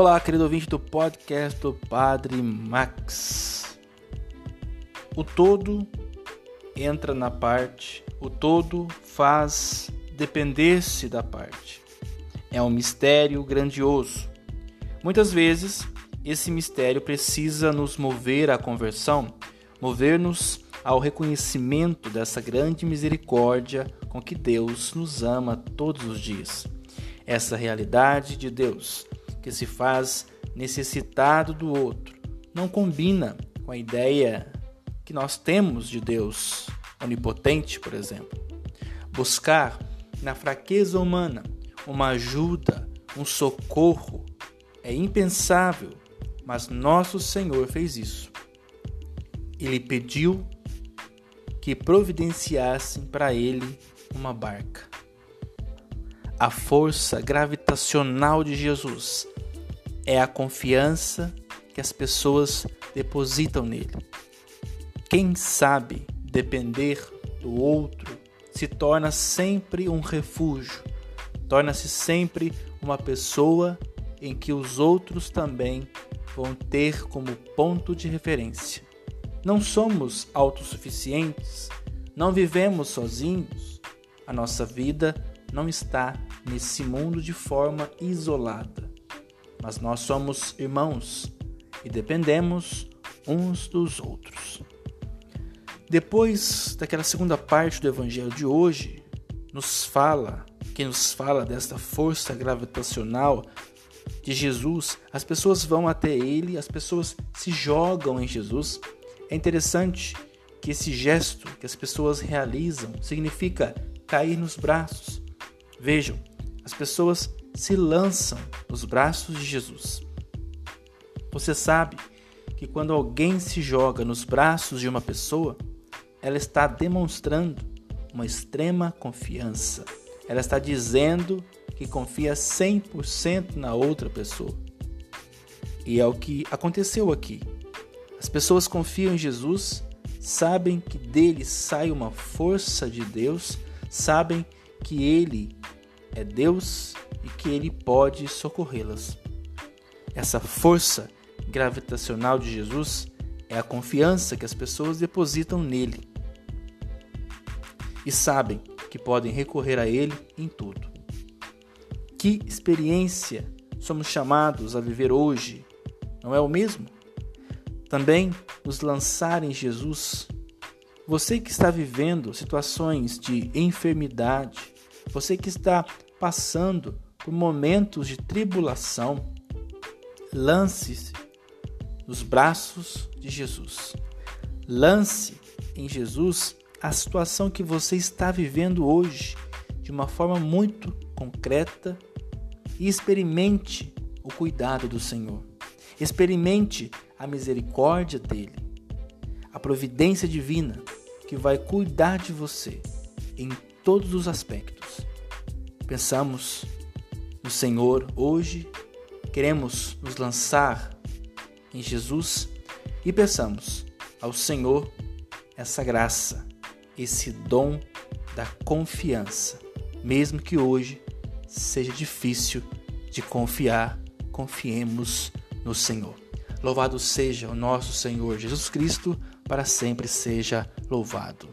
Olá, querido ouvinte do podcast do Padre Max. O todo entra na parte, o todo faz depender-se da parte. É um mistério grandioso. Muitas vezes, esse mistério precisa nos mover à conversão, mover-nos ao reconhecimento dessa grande misericórdia com que Deus nos ama todos os dias. Essa realidade de Deus que se faz necessitado do outro não combina com a ideia que nós temos de Deus onipotente, por exemplo. Buscar na fraqueza humana uma ajuda, um socorro é impensável, mas nosso Senhor fez isso. Ele pediu que providenciassem para ele uma barca. A força gravitacional de Jesus é a confiança que as pessoas depositam nele. Quem sabe depender do outro se torna sempre um refúgio, torna-se sempre uma pessoa em que os outros também vão ter como ponto de referência. Não somos autossuficientes, não vivemos sozinhos. A nossa vida não está nesse mundo de forma isolada, mas nós somos irmãos e dependemos uns dos outros. Depois daquela segunda parte do evangelho de hoje, nos fala, que nos fala desta força gravitacional de Jesus, as pessoas vão até ele, as pessoas se jogam em Jesus. É interessante que esse gesto que as pessoas realizam significa cair nos braços. Vejam, as pessoas se lançam nos braços de Jesus. Você sabe que quando alguém se joga nos braços de uma pessoa, ela está demonstrando uma extrema confiança. Ela está dizendo que confia 100% na outra pessoa. E é o que aconteceu aqui. As pessoas confiam em Jesus, sabem que dele sai uma força de Deus, sabem que ele é Deus e que ele pode socorrê-las. Essa força gravitacional de Jesus é a confiança que as pessoas depositam nele e sabem que podem recorrer a ele em tudo. Que experiência somos chamados a viver hoje, não é o mesmo? Também nos lançar em Jesus. Você que está vivendo situações de enfermidade, você que está passando por momentos de tribulação, lance-se nos braços de Jesus. Lance em Jesus a situação que você está vivendo hoje de uma forma muito concreta e experimente o cuidado do Senhor. Experimente a misericórdia dele, a providência divina que vai cuidar de você em todos os aspectos. Pensamos no Senhor hoje, queremos nos lançar em Jesus e peçamos ao Senhor essa graça, esse dom da confiança, mesmo que hoje seja difícil de confiar, confiemos no Senhor. Louvado seja o nosso Senhor Jesus Cristo, para sempre seja louvado.